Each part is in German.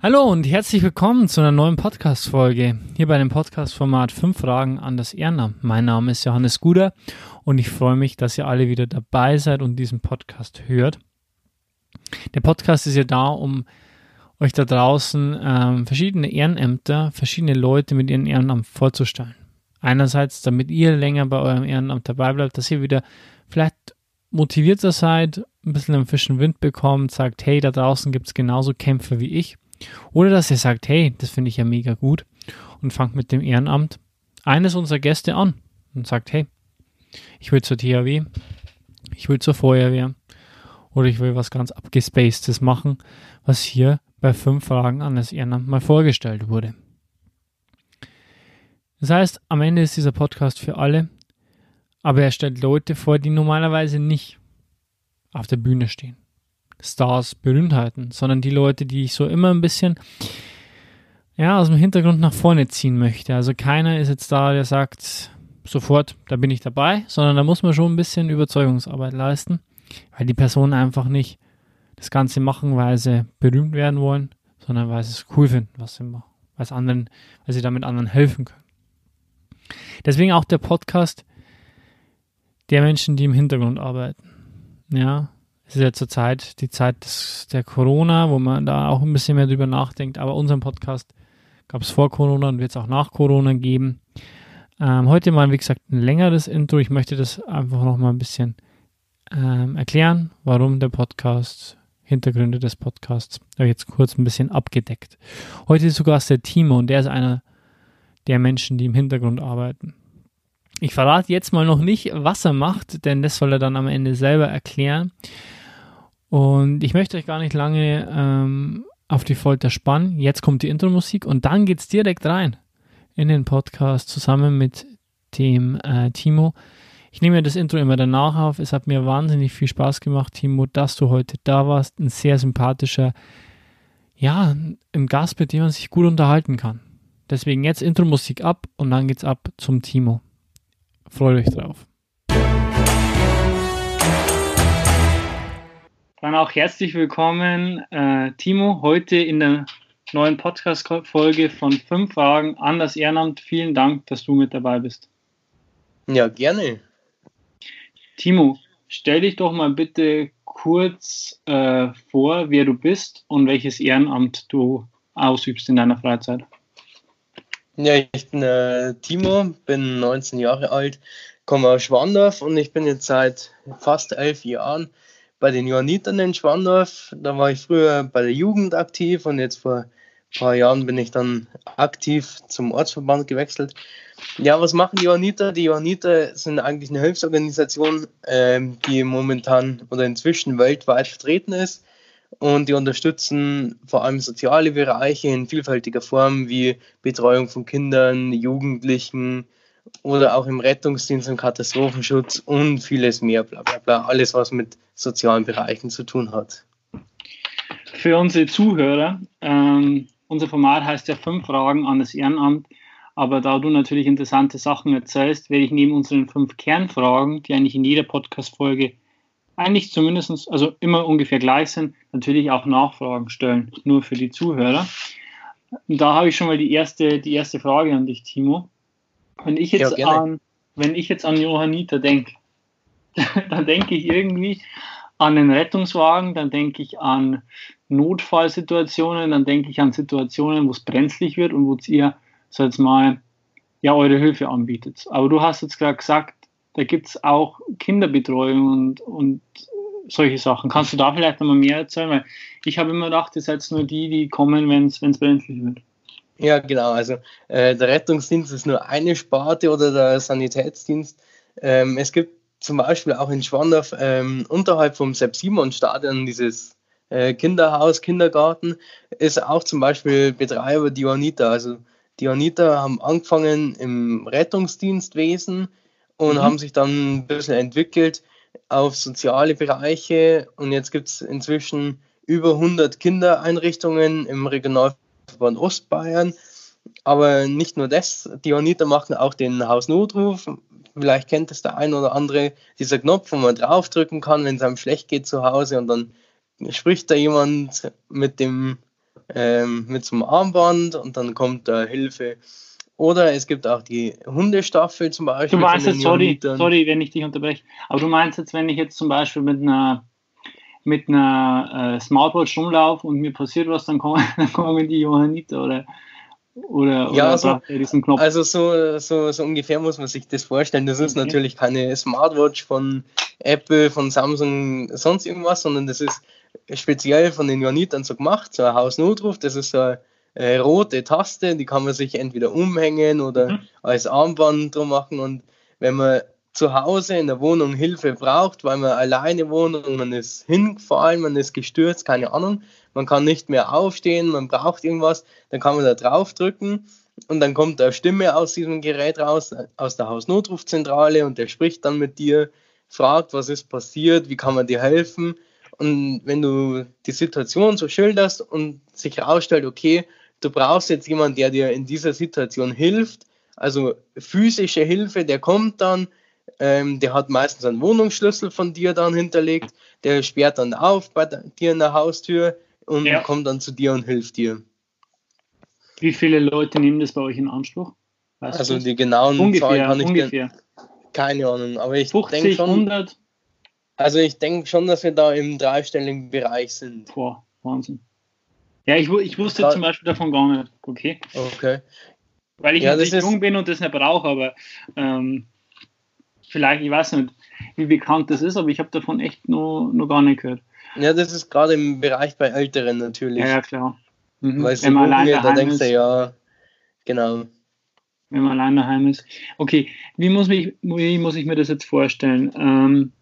Hallo und herzlich willkommen zu einer neuen Podcast-Folge hier bei dem Podcast-Format 5 Fragen an das Ehrenamt. Mein Name ist Johannes Guder und ich freue mich, dass ihr alle wieder dabei seid und diesen Podcast hört. Der Podcast ist ja da, um euch da draußen ähm, verschiedene Ehrenämter, verschiedene Leute mit ihrem Ehrenamt vorzustellen. Einerseits, damit ihr länger bei eurem Ehrenamt dabei bleibt, dass ihr wieder vielleicht motivierter seid, ein bisschen einen frischen Wind bekommt, sagt, hey, da draußen gibt es genauso Kämpfer wie ich oder dass ihr sagt, hey, das finde ich ja mega gut und fangt mit dem Ehrenamt eines unserer Gäste an und sagt, hey, ich will zur THW, ich will zur Feuerwehr oder ich will was ganz abgespacedes machen, was hier bei fünf Fragen an das Ehrenamt mal vorgestellt wurde. Das heißt, am Ende ist dieser Podcast für alle, aber er stellt Leute vor, die normalerweise nicht auf der Bühne stehen. Stars, Berühmtheiten, sondern die Leute, die ich so immer ein bisschen ja, aus dem Hintergrund nach vorne ziehen möchte. Also keiner ist jetzt da, der sagt sofort, da bin ich dabei, sondern da muss man schon ein bisschen Überzeugungsarbeit leisten, weil die Personen einfach nicht das Ganze machen, weil sie berühmt werden wollen, sondern weil sie es cool finden, was sie machen, weil, es anderen, weil sie damit anderen helfen können. Deswegen auch der Podcast der Menschen, die im Hintergrund arbeiten. Ja, es ist ja zurzeit die Zeit des, der Corona, wo man da auch ein bisschen mehr drüber nachdenkt. Aber unseren Podcast gab es vor Corona und wird es auch nach Corona geben. Ähm, heute mal, wie gesagt, ein längeres Intro. Ich möchte das einfach noch mal ein bisschen ähm, erklären, warum der Podcast, Hintergründe des Podcasts, habe ich jetzt kurz ein bisschen abgedeckt. Heute ist sogar der Timo und der ist einer der Menschen, die im Hintergrund arbeiten. Ich verrate jetzt mal noch nicht, was er macht, denn das soll er dann am Ende selber erklären. Und ich möchte euch gar nicht lange ähm, auf die Folter spannen. Jetzt kommt die Intro-Musik und dann geht es direkt rein in den Podcast zusammen mit dem äh, Timo. Ich nehme das Intro immer danach auf. Es hat mir wahnsinnig viel Spaß gemacht, Timo, dass du heute da warst. Ein sehr sympathischer, ja, ein Gast, mit dem man sich gut unterhalten kann. Deswegen jetzt Intro-Musik ab und dann geht's ab zum Timo. Freut euch drauf. Dann auch herzlich willkommen, äh, Timo, heute in der neuen Podcast-Folge von fünf Fragen an das Ehrenamt. Vielen Dank, dass du mit dabei bist. Ja, gerne. Timo, stell dich doch mal bitte kurz äh, vor, wer du bist und welches Ehrenamt du ausübst in deiner Freizeit. Ja, ich bin äh, Timo, bin 19 Jahre alt, komme aus Schwandorf und ich bin jetzt seit fast elf Jahren bei den Johannitern in Schwandorf. Da war ich früher bei der Jugend aktiv und jetzt vor ein paar Jahren bin ich dann aktiv zum Ortsverband gewechselt. Ja, was machen die Johanniter? Die Johanniter sind eigentlich eine Hilfsorganisation, ähm, die momentan oder inzwischen weltweit vertreten ist und die unterstützen vor allem soziale Bereiche in vielfältiger Form wie Betreuung von Kindern, Jugendlichen, oder auch im Rettungsdienst und Katastrophenschutz und vieles mehr, bla bla bla. Alles, was mit sozialen Bereichen zu tun hat. Für unsere Zuhörer, ähm, unser Format heißt ja fünf Fragen an das Ehrenamt. Aber da du natürlich interessante Sachen erzählst, werde ich neben unseren fünf Kernfragen, die eigentlich in jeder Podcast-Folge eigentlich zumindest, also immer ungefähr gleich sind, natürlich auch Nachfragen stellen, nur für die Zuhörer. Da habe ich schon mal die erste, die erste Frage an dich, Timo. Wenn ich jetzt ja, an, wenn ich jetzt an Johanniter denke, dann denke ich irgendwie an den Rettungswagen, dann denke ich an Notfallsituationen, dann denke ich an Situationen, wo es brenzlig wird und wo ihr, so jetzt mal, ja, eure Hilfe anbietet. Aber du hast jetzt gerade gesagt, da gibt es auch Kinderbetreuung und, und solche Sachen. Kannst du da vielleicht nochmal mehr erzählen? Weil ich habe immer gedacht, ihr seid nur die, die kommen, wenn es brenzlig wird. Ja, genau. Also äh, der Rettungsdienst ist nur eine Sparte oder der Sanitätsdienst. Ähm, es gibt zum Beispiel auch in Schwandorf ähm, unterhalb vom Sepp-Simon-Stadion dieses äh, Kinderhaus, Kindergarten, ist auch zum Beispiel Betreiber Johanniter. Also Johanniter haben angefangen im Rettungsdienstwesen und mhm. haben sich dann ein bisschen entwickelt auf soziale Bereiche und jetzt gibt es inzwischen über 100 Kindereinrichtungen im Regionalverband Verband Ostbayern. Aber nicht nur das, die Johanniter machen auch den Hausnotruf. Vielleicht kennt es der ein oder andere, dieser Knopf, wo man draufdrücken kann, wenn es einem schlecht geht zu Hause und dann spricht da jemand mit dem ähm, mit so einem Armband und dann kommt da Hilfe. Oder es gibt auch die Hundestaffel zum Beispiel. Du meinst jetzt, sorry, sorry, wenn ich dich unterbreche, aber du meinst jetzt, wenn ich jetzt zum Beispiel mit einer mit einer äh, Smartwatch rumlaufe und mir passiert was, dann kommen, dann kommen die Johanniter oder oder, ja, oder so, diesen Knopf? Also so, so, so ungefähr muss man sich das vorstellen. Das ist okay. natürlich keine Smartwatch von Apple, von Samsung, sonst irgendwas, sondern das ist speziell von den Johannitern so gemacht, so ein Hausnotruf. Das ist so eine äh, rote Taste, die kann man sich entweder umhängen oder mhm. als Armband drum machen. Und wenn man zu Hause in der Wohnung Hilfe braucht, weil man alleine wohnt und man ist hingefallen, man ist gestürzt, keine Ahnung, man kann nicht mehr aufstehen, man braucht irgendwas, dann kann man da drauf drücken und dann kommt eine Stimme aus diesem Gerät raus, aus der Hausnotrufzentrale und der spricht dann mit dir, fragt, was ist passiert, wie kann man dir helfen. Und wenn du die Situation so schilderst und sich herausstellt, okay, du brauchst jetzt jemanden, der dir in dieser Situation hilft, also physische Hilfe, der kommt dann, ähm, der hat meistens einen Wohnungsschlüssel von dir dann hinterlegt, der sperrt dann auf bei dir in der Haustür und ja. kommt dann zu dir und hilft dir. Wie viele Leute nehmen das bei euch in Anspruch? Weißt also die genauen ungefähr, Zahlen kann ich ungefähr. keine Ahnung, aber ich denke schon. 100? Also ich denke schon, dass wir da im dreistelligen Bereich sind. Boah, Wahnsinn. Ja, ich, ich wusste Grad, zum Beispiel davon gar nicht. Okay. Okay. Weil ich ja, nicht jung bin und das nicht brauche, aber ähm, vielleicht, ich weiß nicht, wie bekannt das ist, aber ich habe davon echt noch, noch gar nicht gehört. Ja, das ist gerade im Bereich bei Älteren natürlich. Ja, ja klar. Mhm. Weil Wenn man allein da denkst du ja, genau. Wenn man allein daheim ist. Okay, wie muss, mich, wie muss ich mir das jetzt vorstellen? Ähm,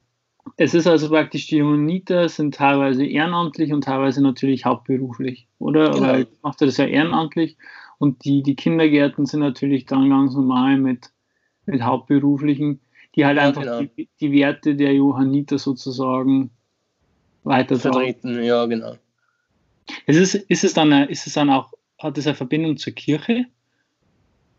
es ist also praktisch, die Johanniter sind teilweise ehrenamtlich und teilweise natürlich hauptberuflich, oder? Genau. Weil macht er das ja ehrenamtlich und die, die Kindergärten sind natürlich dann ganz normal mit, mit Hauptberuflichen, die halt ja, einfach genau. die, die, Werte der Johanniter sozusagen weiter vertreten. Ja, genau. Ist es, ist es dann, ist es dann auch, hat es eine Verbindung zur Kirche?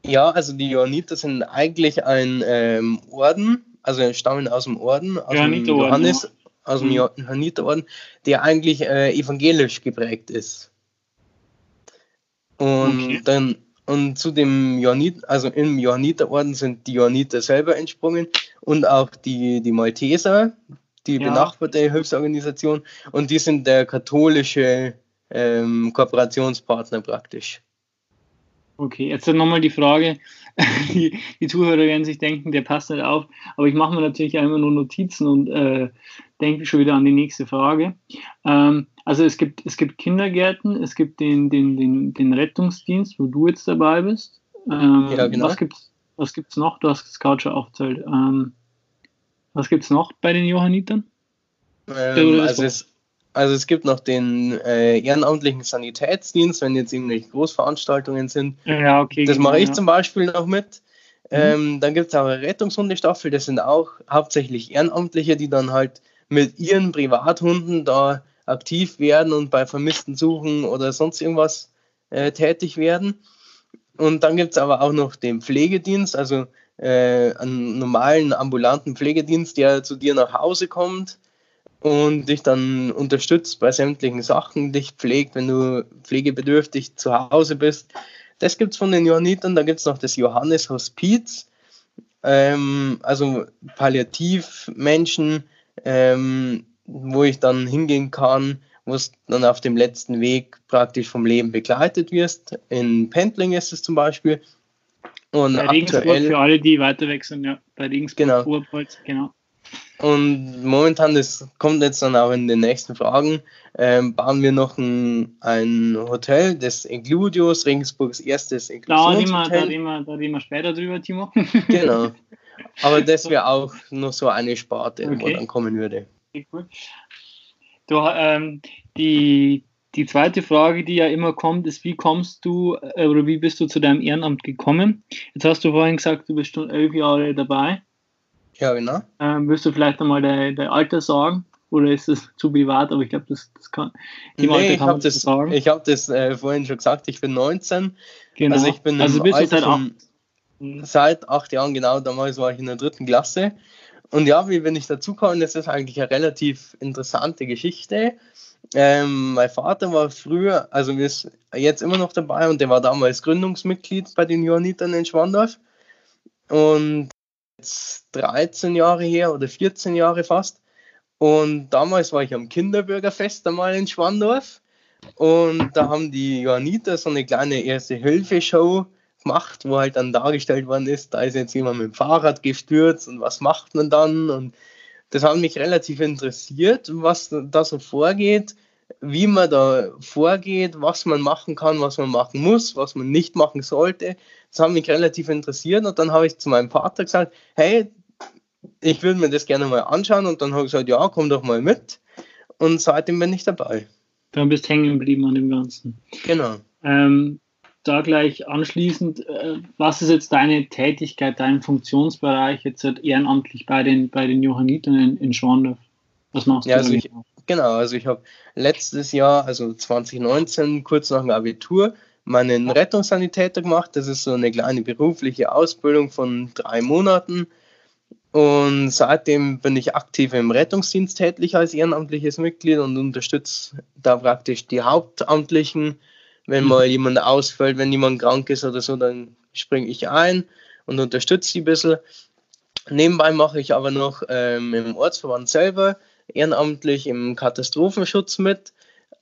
Ja, also die Johanniter sind eigentlich ein ähm, Orden, also stammen aus dem Orden, aus dem Johannes, aus dem mhm. Johanniterorden, der eigentlich äh, evangelisch geprägt ist. Und okay. dann und zu dem Johannit, also im Johanniterorden sind die Johanniter selber entsprungen und auch die, die Malteser, die ja. benachbarte Hilfsorganisation, und die sind der katholische ähm, Kooperationspartner praktisch. Okay, jetzt nochmal die Frage. Die, die, Zuhörer werden sich denken, der passt nicht auf, aber ich mache mir natürlich einmal nur Notizen und äh, denke schon wieder an die nächste Frage. Ähm, also es gibt, es gibt Kindergärten, es gibt den, den, den, den Rettungsdienst, wo du jetzt dabei bist. Ähm, ja, genau. Was gibt es was gibt's noch? Du hast es gerade schon aufgezählt. Ähm, was gibt es noch bei den Johannitern? Ähm, also es, also es gibt noch den äh, ehrenamtlichen Sanitätsdienst, wenn jetzt irgendwelche Großveranstaltungen sind. Ja, okay. Das mache ich ja. zum Beispiel noch mit. Mhm. Ähm, dann gibt es auch eine Rettungshundestaffel, das sind auch hauptsächlich Ehrenamtliche, die dann halt mit ihren Privathunden da aktiv werden und bei Vermissten suchen oder sonst irgendwas äh, tätig werden. Und dann gibt es aber auch noch den Pflegedienst, also äh, einen normalen ambulanten Pflegedienst, der zu dir nach Hause kommt und dich dann unterstützt bei sämtlichen Sachen, dich pflegt, wenn du pflegebedürftig zu Hause bist. Das gibt es von den Johannitern. Da gibt es noch das Johannes Hospiz, ähm, also Palliativmenschen, ähm, wo ich dann hingehen kann, wo es dann auf dem letzten Weg praktisch vom Leben begleitet wirst. In Pendling ist es zum Beispiel. Und bei Regensburg für alle, die weiter weg sind, ja. Bei Regensburg, genau. Urpolz, genau. Und momentan, das kommt jetzt dann auch in den nächsten Fragen, ähm, bauen wir noch ein, ein Hotel, das Includios, Regensburgs erstes Inklusionshotel. Da reden wir, da reden wir später drüber, Timo. genau. Aber das wäre auch noch so eine Sparte, okay. wo dann kommen würde. Okay, cool. Du, ähm, die, die zweite Frage, die ja immer kommt, ist, wie kommst du äh, oder wie bist du zu deinem Ehrenamt gekommen? Jetzt hast du vorhin gesagt, du bist schon elf Jahre dabei. Ja, genau. Ähm, willst du vielleicht einmal dein, dein Alter sagen? Oder ist das zu privat? Aber ich glaube, das, das kann. Nee, Alter ich habe das, sagen. Ich hab das äh, vorhin schon gesagt, ich bin 19. Genau. Also ich bin also bist du seit acht? Seit acht Jahren, genau. Damals war ich in der dritten Klasse. Und ja, wie bin ich dazu gekommen? Das ist eigentlich eine relativ interessante Geschichte. Ähm, mein Vater war früher, also ist jetzt immer noch dabei und der war damals Gründungsmitglied bei den Johannitern in Schwandorf. Und jetzt 13 Jahre her oder 14 Jahre fast. Und damals war ich am Kinderbürgerfest einmal in Schwandorf. Und da haben die Johanniter so eine kleine erste Hilfe-Show gemacht, wo halt dann dargestellt worden ist, da ist jetzt jemand mit dem Fahrrad gestürzt und was macht man dann? Und das hat mich relativ interessiert, was da so vorgeht, wie man da vorgeht, was man machen kann, was man machen muss, was man nicht machen sollte. Das hat mich relativ interessiert und dann habe ich zu meinem Vater gesagt, hey, ich würde mir das gerne mal anschauen und dann habe ich gesagt, ja, komm doch mal mit und seitdem bin ich dabei. Dann bist hängen geblieben an dem Ganzen. Genau. Ähm, da gleich anschließend, äh, was ist jetzt deine Tätigkeit, dein Funktionsbereich jetzt ehrenamtlich bei den, bei den Johannitern in, in Schwandorf? Was machst ja, du? Also ich, genau, also ich habe letztes Jahr, also 2019, kurz nach dem Abitur, meinen Rettungssanitäter gemacht. Das ist so eine kleine berufliche Ausbildung von drei Monaten. Und seitdem bin ich aktiv im Rettungsdienst tätig als ehrenamtliches Mitglied und unterstütze da praktisch die Hauptamtlichen wenn mal jemand ausfällt, wenn jemand krank ist oder so, dann springe ich ein und unterstütze die ein bisschen. Nebenbei mache ich aber noch ähm, im Ortsverband selber ehrenamtlich im Katastrophenschutz mit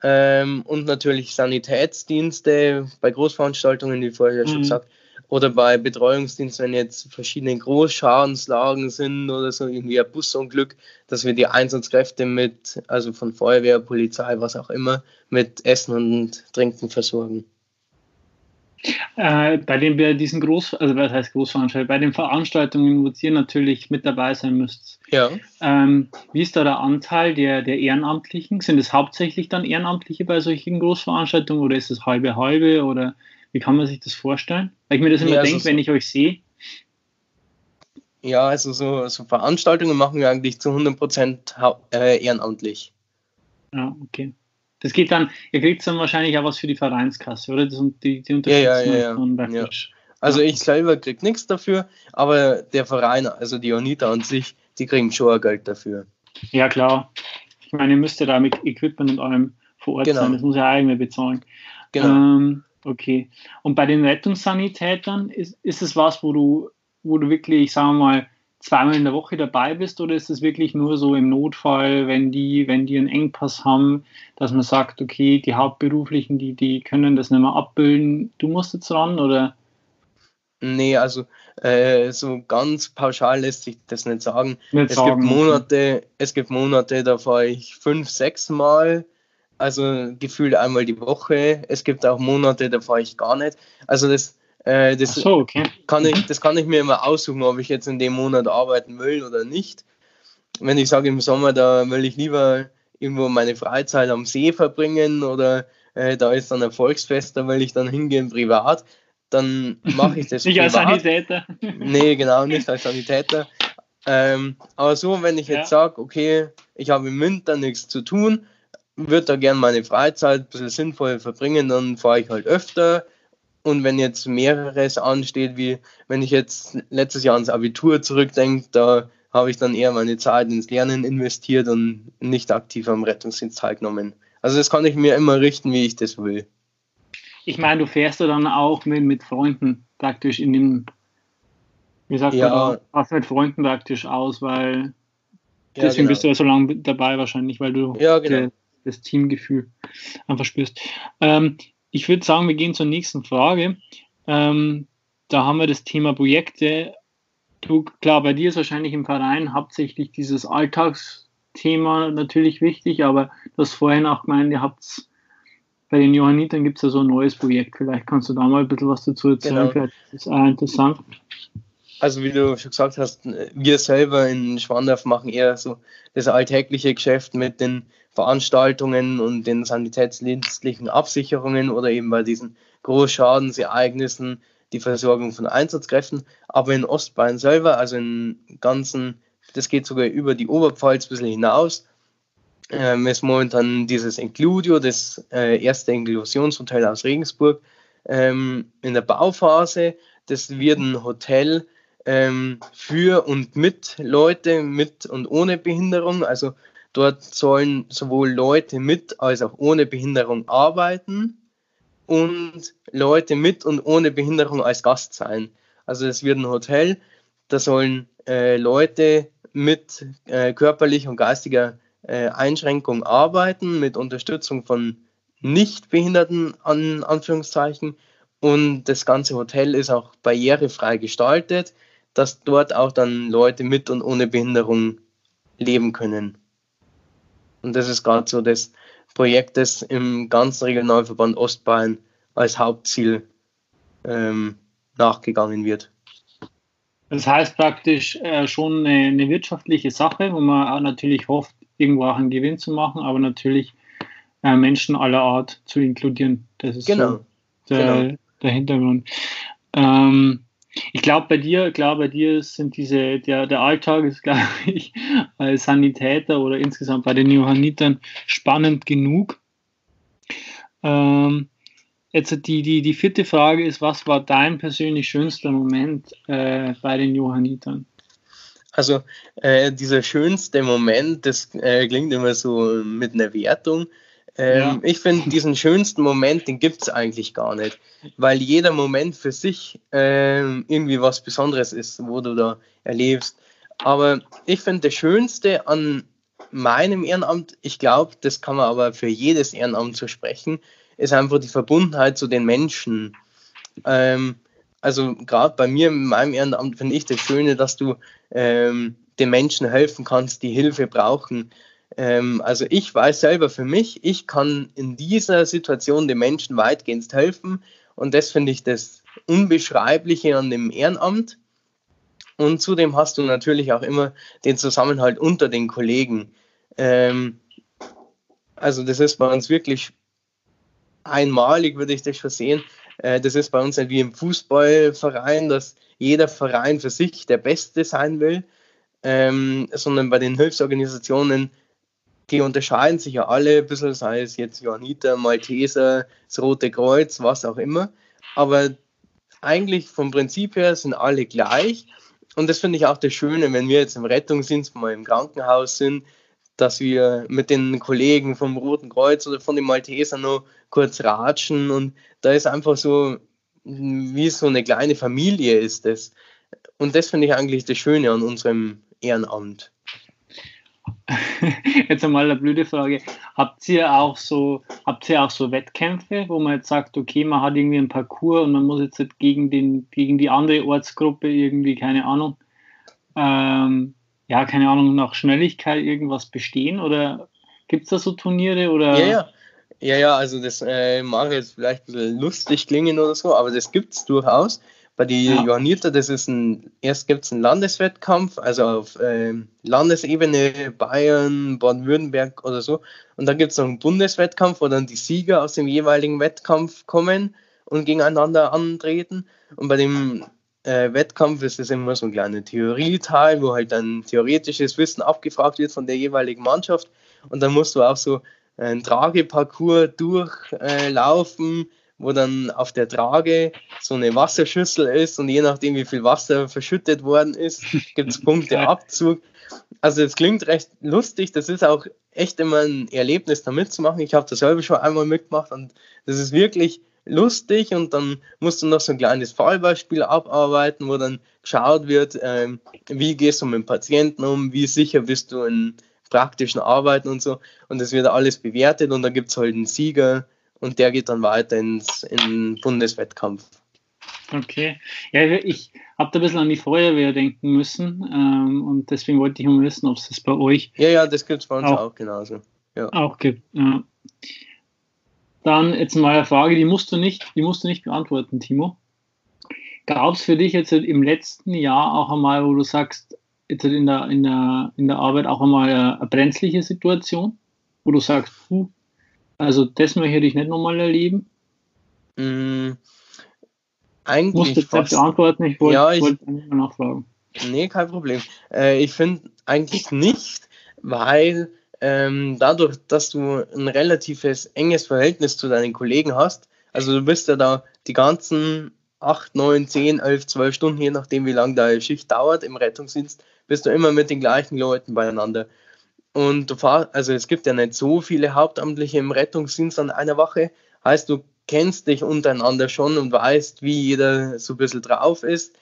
ähm, und natürlich Sanitätsdienste bei Großveranstaltungen, wie vorher mhm. schon gesagt, oder bei Betreuungsdienst, wenn jetzt verschiedene Großschadenslagen sind oder so, irgendwie ein Busunglück, dass wir die Einsatzkräfte mit, also von Feuerwehr, Polizei, was auch immer, mit Essen und Trinken versorgen. Äh, bei den bei diesen Groß, also was heißt Großveranstaltungen, bei den Veranstaltungen, wo ihr natürlich mit dabei sein müsst. Ja. Ähm, wie ist da der Anteil der, der Ehrenamtlichen? Sind es hauptsächlich dann Ehrenamtliche bei solchen Großveranstaltungen oder ist es halbe halbe oder wie kann man sich das vorstellen? Weil ich mir das immer ja, denke, also wenn ich euch sehe. Ja, also so, so Veranstaltungen machen wir eigentlich zu 100% äh, ehrenamtlich. Ja, okay. Das geht dann, ihr kriegt dann wahrscheinlich auch was für die Vereinskasse, oder? Das, die, die ja, ja, ja, ja. ja. Also ich selber kriege nichts dafür, aber der Verein, also die Onita an sich, die kriegen schon Geld dafür. Ja, klar. Ich meine, ihr müsst ja da mit Equipment und allem vor Ort genau. sein, das muss ja irgendwie bezahlen. Genau. Ähm, Okay. Und bei den Rettungssanitätern ist, ist es was, wo du, wo du wirklich, sagen wir mal, zweimal in der Woche dabei bist oder ist es wirklich nur so im Notfall, wenn die, wenn die einen Engpass haben, dass man sagt, okay, die Hauptberuflichen, die, die können das nicht mehr abbilden, du musst jetzt ran oder? Nee, also äh, so ganz pauschal lässt sich das nicht sagen. Nicht es sagen, gibt Monate, es gibt Monate, da fahre ich fünf, sechs Mal also gefühlt einmal die Woche. Es gibt auch Monate, da fahre ich gar nicht. Also das, äh, das, so, okay. kann ich, das kann ich mir immer aussuchen, ob ich jetzt in dem Monat arbeiten will oder nicht. Wenn ich sage im Sommer, da will ich lieber irgendwo meine Freizeit am See verbringen oder äh, da ist dann ein Volksfest, da will ich dann hingehen privat, dann mache ich das nicht privat. als Sanitäter. nee, genau, nicht als Sanitäter. Ähm, aber so, wenn ich jetzt ja. sage, okay, ich habe im Winter nichts zu tun, würde da gerne meine Freizeit ein bisschen sinnvoll verbringen, dann fahre ich halt öfter. Und wenn jetzt mehreres ansteht, wie wenn ich jetzt letztes Jahr ans Abitur zurückdenke, da habe ich dann eher meine Zeit ins Lernen investiert und nicht aktiv am Rettungsdienst teilgenommen. Also das kann ich mir immer richten, wie ich das will. Ich meine, du fährst du dann auch mit, mit Freunden praktisch in dem, wie sagt ja. man was mit Freunden praktisch aus, weil deswegen ja, genau. bist du ja so lange dabei wahrscheinlich, weil du ja, genau das Teamgefühl einfach spürst. Ähm, ich würde sagen, wir gehen zur nächsten Frage. Ähm, da haben wir das Thema Projekte. Du, klar, bei dir ist wahrscheinlich im Verein hauptsächlich dieses Alltagsthema natürlich wichtig, aber du hast vorhin auch gemeint, ihr habt bei den Johannitern gibt es ja so ein neues Projekt. Vielleicht kannst du da mal ein bisschen was dazu erzählen. Genau. Vielleicht ist auch interessant. Also wie du schon gesagt hast, wir selber in Schwandorf machen eher so das alltägliche Geschäft mit den Veranstaltungen und den sanitätsdienstlichen Absicherungen oder eben bei diesen Großschadensereignissen die Versorgung von Einsatzkräften. Aber in Ostbayern selber, also im ganzen, das geht sogar über die Oberpfalz ein bisschen hinaus, ähm, ist momentan dieses Includio, das äh, erste Inklusionshotel aus Regensburg, ähm, in der Bauphase. Das wird ein Hotel ähm, für und mit Leute mit und ohne Behinderung. Also dort sollen sowohl Leute mit als auch ohne Behinderung arbeiten und Leute mit und ohne Behinderung als Gast sein. Also es wird ein Hotel, da sollen äh, Leute mit äh, körperlicher und geistiger äh, Einschränkung arbeiten, mit Unterstützung von Nichtbehinderten an Anführungszeichen. Und das ganze Hotel ist auch barrierefrei gestaltet, dass dort auch dann Leute mit und ohne Behinderung leben können. Und das ist gerade so das Projekt, das im ganzen Regionalverband Ostbayern als Hauptziel ähm, nachgegangen wird. Das heißt praktisch äh, schon eine, eine, wirtschaftliche Sache, wo man auch natürlich hofft, irgendwo auch einen Gewinn zu machen, aber natürlich äh, Menschen aller Art zu inkludieren. Das ist genau. so der, genau. der Hintergrund. Ähm, ich glaube bei dir, glaube bei dir sind diese, der, der Alltag ist, glaube ich, als Sanitäter oder insgesamt bei den Johannitern spannend genug. Ähm, Jetzt die, die, die vierte Frage ist, was war dein persönlich schönster Moment äh, bei den Johannitern? Also äh, dieser schönste Moment, das äh, klingt immer so mit einer Wertung. Ähm, ja. Ich finde, diesen schönsten Moment, den gibt es eigentlich gar nicht, weil jeder Moment für sich ähm, irgendwie was Besonderes ist, wo du da erlebst. Aber ich finde, das Schönste an meinem Ehrenamt, ich glaube, das kann man aber für jedes Ehrenamt so sprechen, ist einfach die Verbundenheit zu den Menschen. Ähm, also gerade bei mir in meinem Ehrenamt finde ich das Schöne, dass du ähm, den Menschen helfen kannst, die Hilfe brauchen. Ähm, also ich weiß selber für mich, ich kann in dieser Situation den Menschen weitgehend helfen und das finde ich das Unbeschreibliche an dem Ehrenamt. Und zudem hast du natürlich auch immer den Zusammenhalt unter den Kollegen. Ähm, also das ist bei uns wirklich einmalig, würde ich das schon sehen. Äh, das ist bei uns nicht wie im Fußballverein, dass jeder Verein für sich der Beste sein will, ähm, sondern bei den Hilfsorganisationen, die unterscheiden sich ja alle ein bisschen, sei es jetzt Johanniter, Malteser, das Rote Kreuz, was auch immer. Aber eigentlich vom Prinzip her sind alle gleich. Und das finde ich auch das Schöne, wenn wir jetzt im Rettungsdienst mal im Krankenhaus sind, dass wir mit den Kollegen vom Roten Kreuz oder von den Maltesern noch kurz ratschen und da ist einfach so, wie so eine kleine Familie ist das. Und das finde ich eigentlich das Schöne an unserem Ehrenamt. Jetzt einmal eine blöde Frage. Habt ihr auch so, habt ihr auch so Wettkämpfe, wo man jetzt sagt, okay, man hat irgendwie einen Parcours und man muss jetzt halt gegen, den, gegen die andere Ortsgruppe irgendwie, keine Ahnung, ähm, ja, keine Ahnung, nach Schnelligkeit irgendwas bestehen? Oder gibt es da so Turniere? Oder? Ja, ja. Ja, ja, also das äh, mag jetzt vielleicht ein bisschen lustig klingen oder so, aber das gibt es durchaus. Bei den ja. Johanniter, das ist ein, erst gibt es einen Landeswettkampf, also auf äh, Landesebene, Bayern, Baden-Württemberg oder so. Und dann gibt es noch einen Bundeswettkampf, wo dann die Sieger aus dem jeweiligen Wettkampf kommen und gegeneinander antreten. Und bei dem äh, Wettkampf ist es immer so ein kleiner Theorieteil, wo halt dann theoretisches Wissen abgefragt wird von der jeweiligen Mannschaft. Und dann musst du auch so einen Trageparcours durchlaufen, äh, wo dann auf der Trage so eine Wasserschüssel ist und je nachdem, wie viel Wasser verschüttet worden ist, gibt es Punkteabzug. Also es klingt recht lustig, das ist auch echt immer ein Erlebnis, da mitzumachen. Ich habe das selber schon einmal mitgemacht und das ist wirklich lustig und dann musst du noch so ein kleines Fallbeispiel abarbeiten, wo dann geschaut wird, ähm, wie gehst du mit dem Patienten um, wie sicher bist du in praktischen Arbeiten und so. Und das wird alles bewertet und dann gibt es halt einen Sieger und der geht dann weiter ins in Bundeswettkampf. Okay. Ja, ich habe da ein bisschen an die Feuerwehr denken müssen ähm, und deswegen wollte ich mal wissen, ob es das bei euch. Ja, ja, das gibt es bei uns auch, auch genauso. Ja. Auch gibt. Ja. Dann jetzt mal eine Frage, die musst du nicht, die musst du nicht beantworten, Timo. Gab es für dich jetzt im letzten Jahr auch einmal, wo du sagst, jetzt in der, in der, in der Arbeit auch einmal eine, eine brenzliche Situation, wo du sagst, puh, also das möchte ich nicht nochmal erleben? Mm, eigentlich Musst du fast, beantworten, ich wollte ja, wollt nachfragen. Nee, kein Problem. Äh, ich finde eigentlich nicht, weil ähm, dadurch, dass du ein relatives enges Verhältnis zu deinen Kollegen hast, also du bist ja da die ganzen 8, 9, 10, 11, 12 Stunden, je nachdem, wie lange deine Schicht dauert im Rettungsdienst, bist du immer mit den gleichen Leuten beieinander. Und du fahrst, also es gibt ja nicht so viele Hauptamtliche im Rettungsdienst an einer Wache, heißt, du kennst dich untereinander schon und weißt, wie jeder so ein bisschen drauf ist.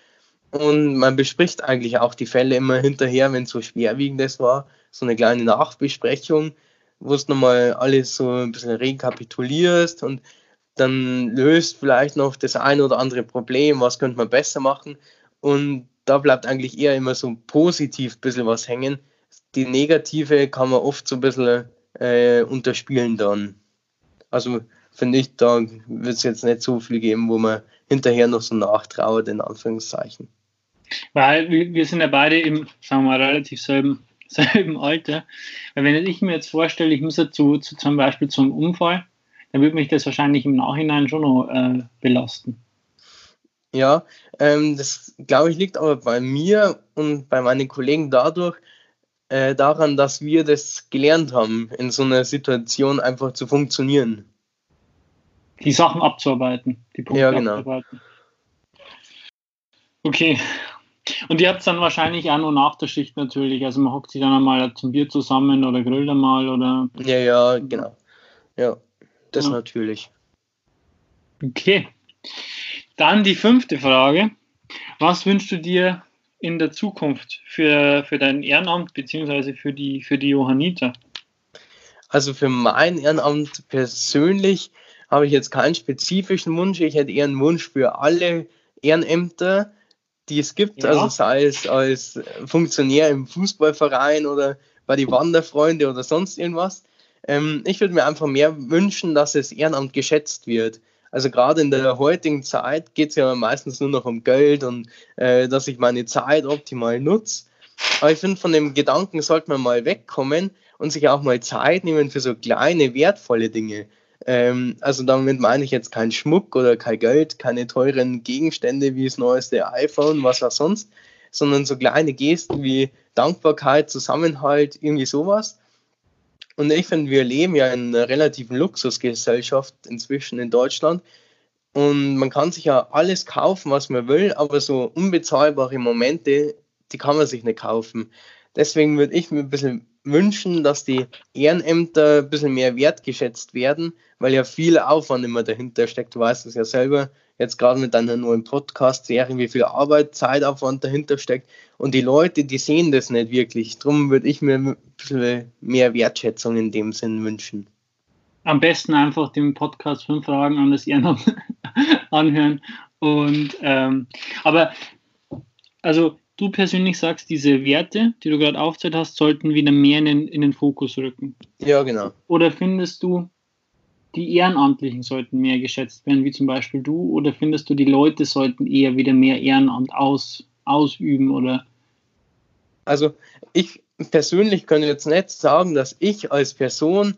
Und man bespricht eigentlich auch die Fälle immer hinterher, wenn es so schwerwiegendes war. So eine kleine Nachbesprechung, wo du nochmal alles so ein bisschen rekapitulierst und dann löst vielleicht noch das ein oder andere Problem, was könnte man besser machen. Und da bleibt eigentlich eher immer so positiv ein bisschen was hängen. Die negative kann man oft so ein bisschen äh, unterspielen dann. Also finde ich, da wird es jetzt nicht so viel geben, wo man hinterher noch so nachtrauert, in Anführungszeichen. Weil wir sind ja beide im, sagen wir mal, relativ selben, selben Alter. Weil wenn ich mir jetzt vorstelle, ich muss ja zu, zu zum Beispiel zum Unfall, dann würde mich das wahrscheinlich im Nachhinein schon noch äh, belasten. Ja, ähm, das glaube ich liegt aber bei mir und bei meinen Kollegen dadurch äh, daran, dass wir das gelernt haben, in so einer Situation einfach zu funktionieren. Die Sachen abzuarbeiten, die Punkte ja, genau. abzuarbeiten. Okay. Und ihr habt es dann wahrscheinlich auch nur nach der Schicht natürlich. Also man hockt sich dann einmal zum Bier zusammen oder grillt einmal oder. Ja, ja, genau. Ja, das ja. natürlich. Okay. Dann die fünfte Frage. Was wünschst du dir in der Zukunft für, für dein Ehrenamt bzw. für die, für die Johanniter? Also für mein Ehrenamt persönlich habe ich jetzt keinen spezifischen Wunsch. Ich hätte eher einen Wunsch für alle Ehrenämter, die es gibt, ja. also sei es als Funktionär im Fußballverein oder bei die Wanderfreunde oder sonst irgendwas. Ähm, ich würde mir einfach mehr wünschen, dass das Ehrenamt geschätzt wird. Also gerade in der heutigen Zeit geht es ja meistens nur noch um Geld und äh, dass ich meine Zeit optimal nutze. Aber ich finde, von dem Gedanken sollte man mal wegkommen und sich auch mal Zeit nehmen für so kleine, wertvolle Dinge. Ähm, also damit meine ich jetzt kein Schmuck oder kein Geld, keine teuren Gegenstände wie das neueste iPhone, was auch sonst, sondern so kleine Gesten wie Dankbarkeit, Zusammenhalt, irgendwie sowas. Und ich finde, wir leben ja in einer relativen Luxusgesellschaft inzwischen in Deutschland. Und man kann sich ja alles kaufen, was man will, aber so unbezahlbare Momente, die kann man sich nicht kaufen. Deswegen würde ich mir ein bisschen wünschen, dass die Ehrenämter ein bisschen mehr wertgeschätzt werden, weil ja viel Aufwand immer dahinter steckt. Du weißt es ja selber, jetzt gerade mit deiner neuen Podcast-Serie, wie viel Arbeit, Zeitaufwand dahinter steckt. Und die Leute, die sehen das nicht wirklich. Darum würde ich mir ein bisschen mehr Wertschätzung in dem Sinn wünschen. Am besten einfach den Podcast fünf Fragen an das Ehrenamt anhören. Und ähm, aber also du persönlich sagst, diese Werte, die du gerade aufgezählt hast, sollten wieder mehr in den, in den Fokus rücken. Ja, genau. Oder findest du, die Ehrenamtlichen sollten mehr geschätzt werden, wie zum Beispiel du? Oder findest du, die Leute sollten eher wieder mehr Ehrenamt aus, ausüben? Oder? Also, ich persönlich kann jetzt nicht sagen, dass ich als Person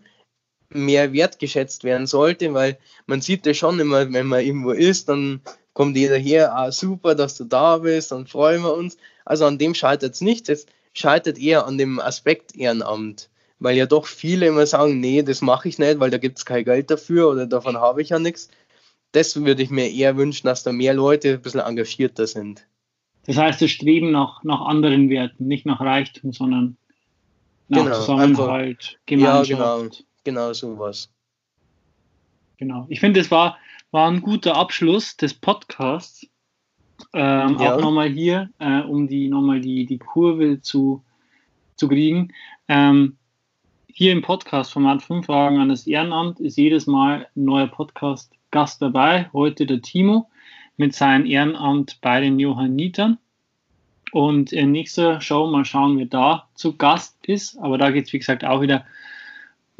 mehr wertgeschätzt werden sollte, weil man sieht ja schon immer, wenn man irgendwo ist, dann kommt jeder her, ah, super, dass du da bist, dann freuen wir uns. Also an dem scheitert es nicht, es scheitert eher an dem Aspekt Ehrenamt, weil ja doch viele immer sagen, nee, das mache ich nicht, weil da gibt es kein Geld dafür oder davon habe ich ja nichts. Das würde ich mir eher wünschen, dass da mehr Leute ein bisschen engagierter sind. Das heißt, das Streben nach, nach anderen Werten, nicht nach Reichtum, sondern nach genau, Zusammenhalt, einfach, Gemeinschaft. Ja, genau, genau sowas. Genau. Ich finde, es war war ein guter Abschluss des Podcasts. Ähm, ja. Auch nochmal hier, äh, um die nochmal die, die Kurve zu, zu kriegen. Ähm, hier im Podcast-Format 5 Fragen an das Ehrenamt ist jedes Mal ein neuer Podcast-Gast dabei. Heute der Timo mit seinem Ehrenamt bei den Johannitern. Und in nächster Show mal schauen, wer da zu Gast ist. Aber da geht es, wie gesagt, auch wieder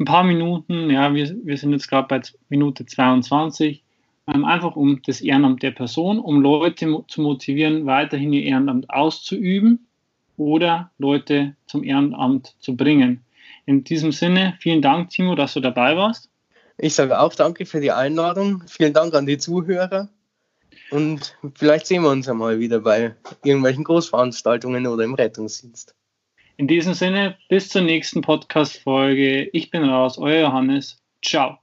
ein paar Minuten. Ja, wir, wir sind jetzt gerade bei Minute 22 ähm, einfach um das Ehrenamt der Person, um Leute zu motivieren, weiterhin ihr Ehrenamt auszuüben oder Leute zum Ehrenamt zu bringen. In diesem Sinne, vielen Dank, Timo, dass du dabei warst. Ich sage auch danke für die Einladung. Vielen Dank an die Zuhörer. Und vielleicht sehen wir uns einmal wieder bei irgendwelchen Großveranstaltungen oder im Rettungsdienst. In diesem Sinne, bis zur nächsten Podcast-Folge. Ich bin raus, euer Johannes. Ciao.